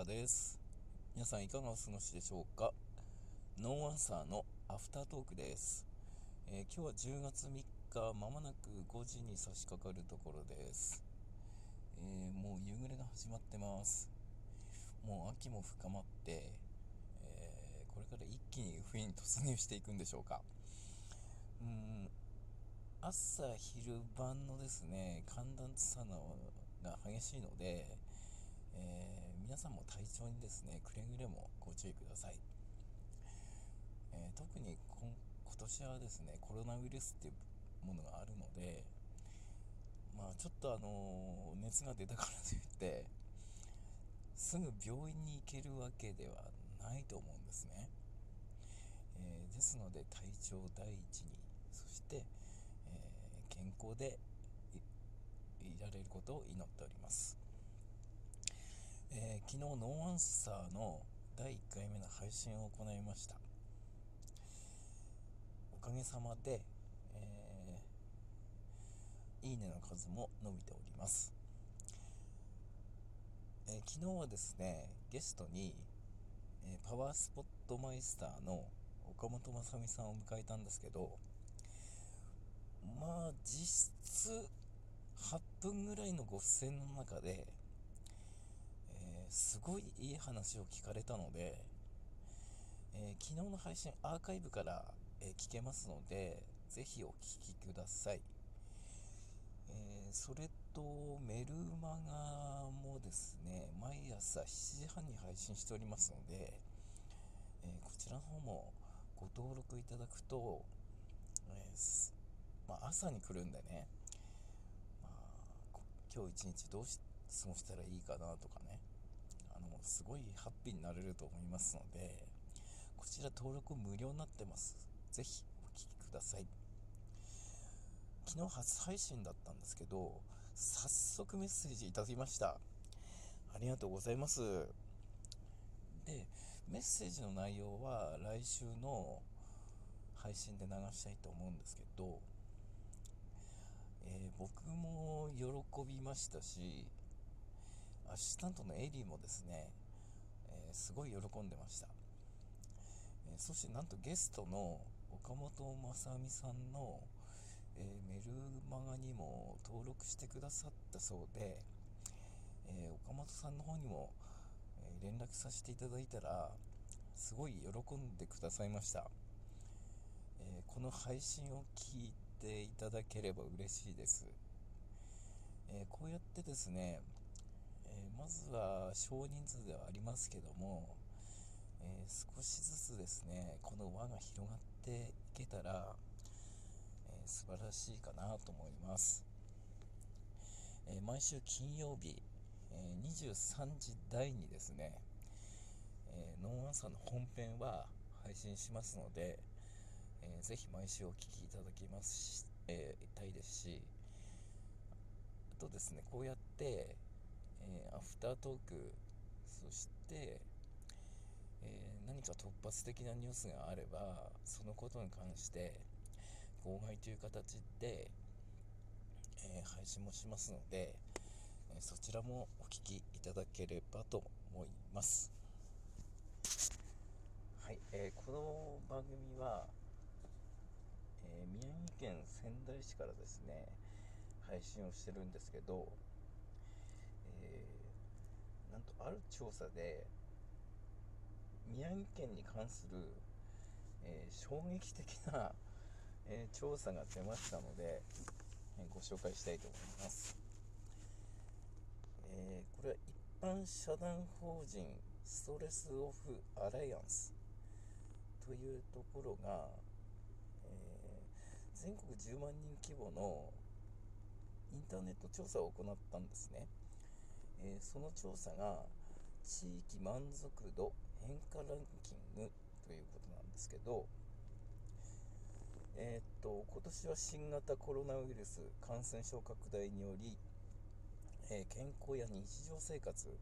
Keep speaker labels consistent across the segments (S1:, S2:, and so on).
S1: 中です皆さんいかがお過ごしでしょうか？ノーアンサーのアフタートークです、えー今日は10月3日まもなく5時に差し掛かるところです、えーもう夕暮れが始まってます。もう秋も深まって、えーこれから一気に冬に突入していくんでしょうか。うん朝昼晩のですね寒暖差のが激しいので、えー皆さんも体調にですねくれぐれもご注意ください、えー特に今年はですねコロナウイルスっていうものがあるのでまあちょっとあの熱が出たからといってすぐ病院に行けるわけではないと思うんですね、えーですので体調第一にそして、えー健康でいられることを祈っております、えー昨日ノーアンサーの第1回目の配信を行いました。おかげさまで、えーいいねの数も伸びております、えー昨日はですねゲストに、えパワースポットマイスターの岡本雅美さんを迎えたんですけどまあ実質8分ぐらいのご出演の中で、すごいいい話を聞かれたので、えー昨日の配信アーカイブから、えー聞けますのでぜひお聞きください、えーそれとメルマガもですね毎朝7時半に配信しておりますので、えーこちらの方もご登録いただくと、えまあ、朝に来るんでね、まあ、今日一日どうし過ごしたらいいかなとかね。すごいハッピーになれると思いますのでこちら登録無料になってます。ぜひお聞きください。昨日初配信だったんですけど早速メッセージいただきました。ありがとうございます。でメッセージの内容は来週の配信で流したいと思うんですけど、えー僕も喜びましたしアシスタントのエリーもですね、えーすごい喜んでました、えーそしてなんとゲストの岡本雅美さんの、えーメルマガにも登録してくださったそうで、え岡本さんの方にも、え連絡させていただいたらすごい喜んでくださいました、えこの配信を聞いていただければ嬉しいです、えこうやってですね、えーまずは少人数ではありますけども、えー少しずつですねこの輪が広がっていけたら、えー素晴らしいかなと思います、え毎週金曜日、え23時台にですね、えーノンアンサーの本編は配信しますので、えーぜひ毎週お聞きいただきますし、えーたいですしあとですねこうやって、えーアフタートークそして、えー何か突発的なニュースがあればそのことに関して号外という形で、えー配信もしますので、えそちらもお聞きいただければと思います。はい、えーこの番組は、えー宮城県仙台市からですね配信をしてるんですけど、えーなんとある調査で宮城県に関する、えー衝撃的な、えー調査が出ましたので、えーご紹介したいと思います、えこれは一般社団法人ストレスオフアライアンスというところが、え全国10万人規模のインターネット調査を行ったんですね、えーその調査が地域満足度変化ランキングということなんですけどえーっと今年は新型コロナウイルス感染症拡大により、えー健康や日常生活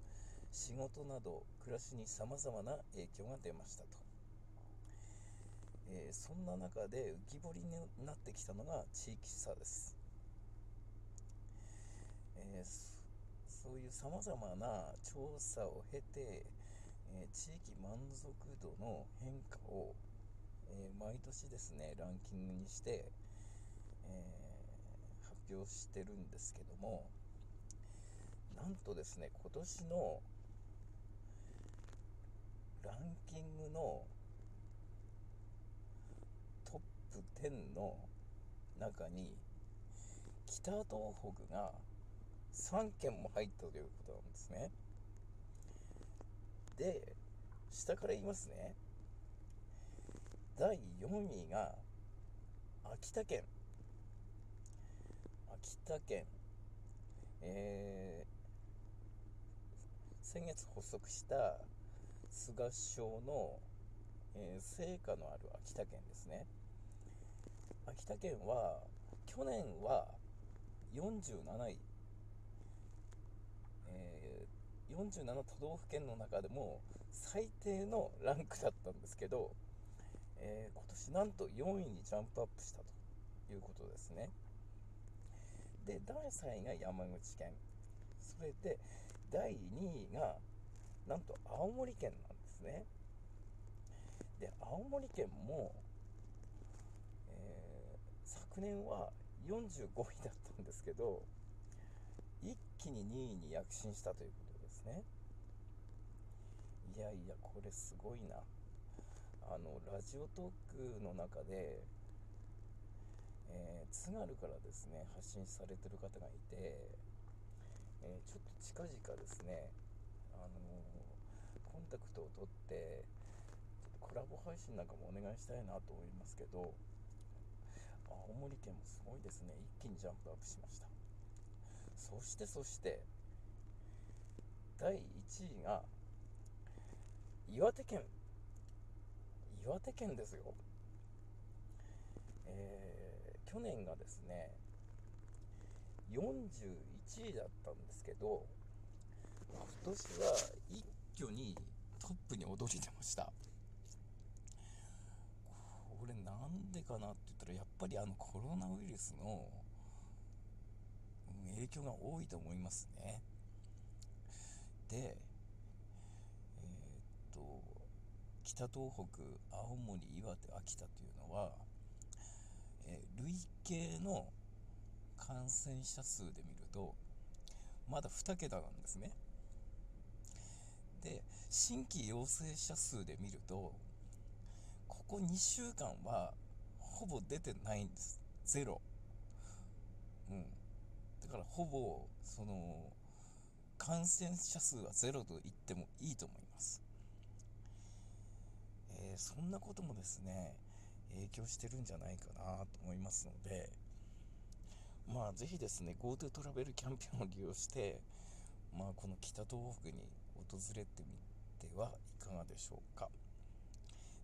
S1: 仕事など暮らしにさまざまな影響が出ましたと、えーそんな中で浮き彫りになってきたのが地域差です、えーそういうさまざまな調査を経て、えー、地域満足度の変化を、えー、毎年ですねランキングにして、え発表してるんですけどもなんとですね今年のランキングのトップ10の中に北東北が3件も入ったということなんですね。で下から言いますね。第4位が秋田県。秋田県。えー、先月発足した菅首相の、えー、成果のある秋田県ですね。秋田県は去年は47位、えー、47都道府県の中でも最低のランクだったんですけど、えー、今年なんと4位にジャンプアップしたということですね。で第3位が山口県。それで第2位がなんと青森県なんですね。で青森県も、えー、昨年は45位だったんですけど気に2位に躍進したということですね。いやいやこれすごいな。あのラジオトークの中で、えー、津軽からですね発信されてる方がいて、えー、ちょっと近々ですねあのコンタクトを取ってちょっとコラボ配信なんかもお願いしたいなと思いますけど青森県もすごいですね。一気にジャンプアップしました。そしてそして第1位が岩手県。岩手県ですよ。えー、去年がですね41位だったんですけど今年は一挙にトップに躍り出ました。これなんでかなって言ったらやっぱりあのコロナウイルスの影響が多いと思いますね。でえー、っと北東北青森岩手秋田というのは、えー、累計の感染者数で見るとまだ2桁なんですね。で新規陽性者数で見るとここ2週間はほぼ出てないんです。ゼロ。うん。だからほぼその感染者数はゼロと言ってもいいと思います、えー、そんなこともですね影響してるんじゃないかなと思いますのでまあぜひですね GoTo トラベルキャンペーンを利用してまあこの北東北に訪れてみてはいかがでしょうか。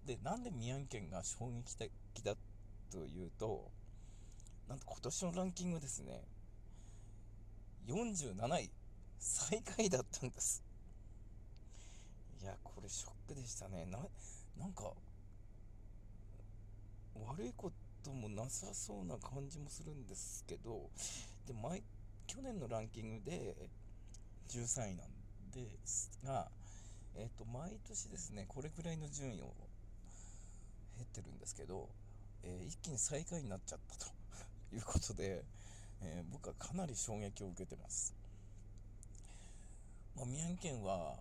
S1: でなんで宮城県が衝撃的だというとなんと今年のランキングですね。47位最下位だったんです。いやこれショックでしたね。ななんか悪いこともなさそうな感じもするんですけどで毎去年のランキングで13位なんですが、えっ、と毎年ですねこれぐらいの順位を減ってるんですけど、えー、一気に最下位になっちゃったということで、えー、僕はかなり衝撃を受けてます、まあ、宮城県は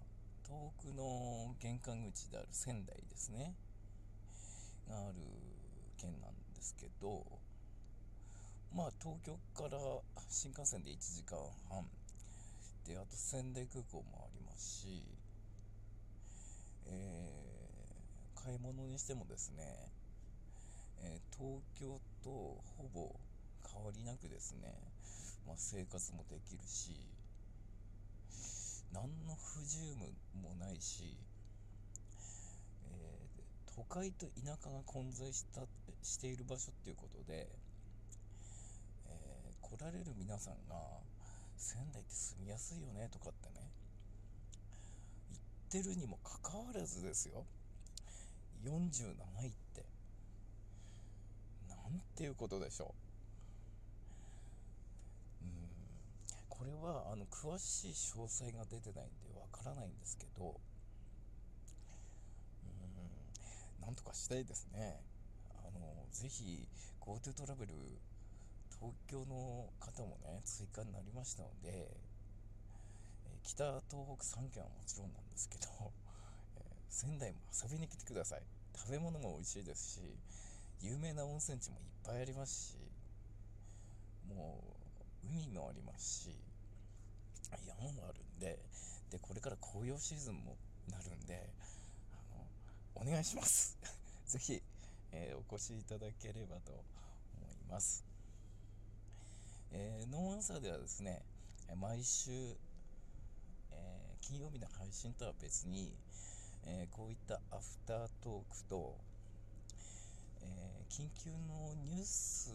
S1: 遠くの玄関口である仙台ですね。がある県なんですけどまあ東京から新幹線で1時間半。であと仙台空港もありますしえー買い物にしてもですね、えー、東京とほぼ変わりなくですね、まあ、生活もできるし何の不自由もないし、えー、都会と田舎が混在したしている場所っていうことで、えー、来られる皆さんが仙台って住みやすいよねとかってね言ってるにもかかわらずですよ。47位って。なんていうことでしょううんこれはあの詳しい詳細が出てないんでわからないんですけどうんなんとかしたいですね。あのぜひ GoTo トラベル東京の方もね追加になりましたので、え北東北3県はもちろんなんですけど、え仙台も遊びに来てください。食べ物も美味しいですし有名な温泉地もいっぱいありますしもう海もありますし山もあるんででこれから紅葉シーズンもなるんであのお願いします。ぜひ、えー、お越しいただければと思います。えー、ノーアンサーではですね毎週、えー、金曜日の配信とは別に、えー、こういったアフタートークと、え緊急のニュース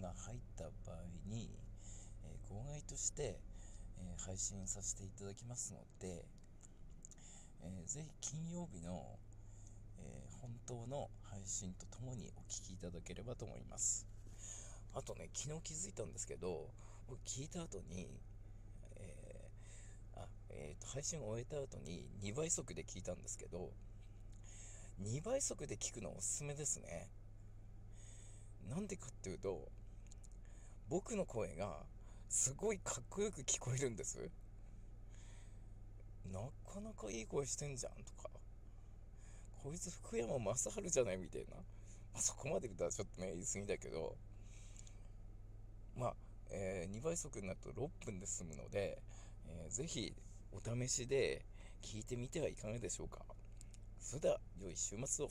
S1: が入った場合に、え号外として、え配信させていただきますので、えー、ぜひ金曜日の、え本当の配信とともにお聴きいただければと思います。あとね、昨日気づいたんですけど、僕聞いた後に、えー、あ、えー、と、配信を終えた後に2倍速で聞いたんですけど、2倍速で聞くのおすすめですね。なんでかっていうと、僕の声がすごいかっこよく聞こえるんです？なかなかいい声してんじゃんとか、こいつ福山雅治じゃないみたいな。まあ、そこまで言ったらちょっとね、言い過ぎだけど、まあ、えー、2倍速になると6分で済むので、えー、ぜひお試しで聞いてみてはいかがでしょうか。それでは、良い週末を。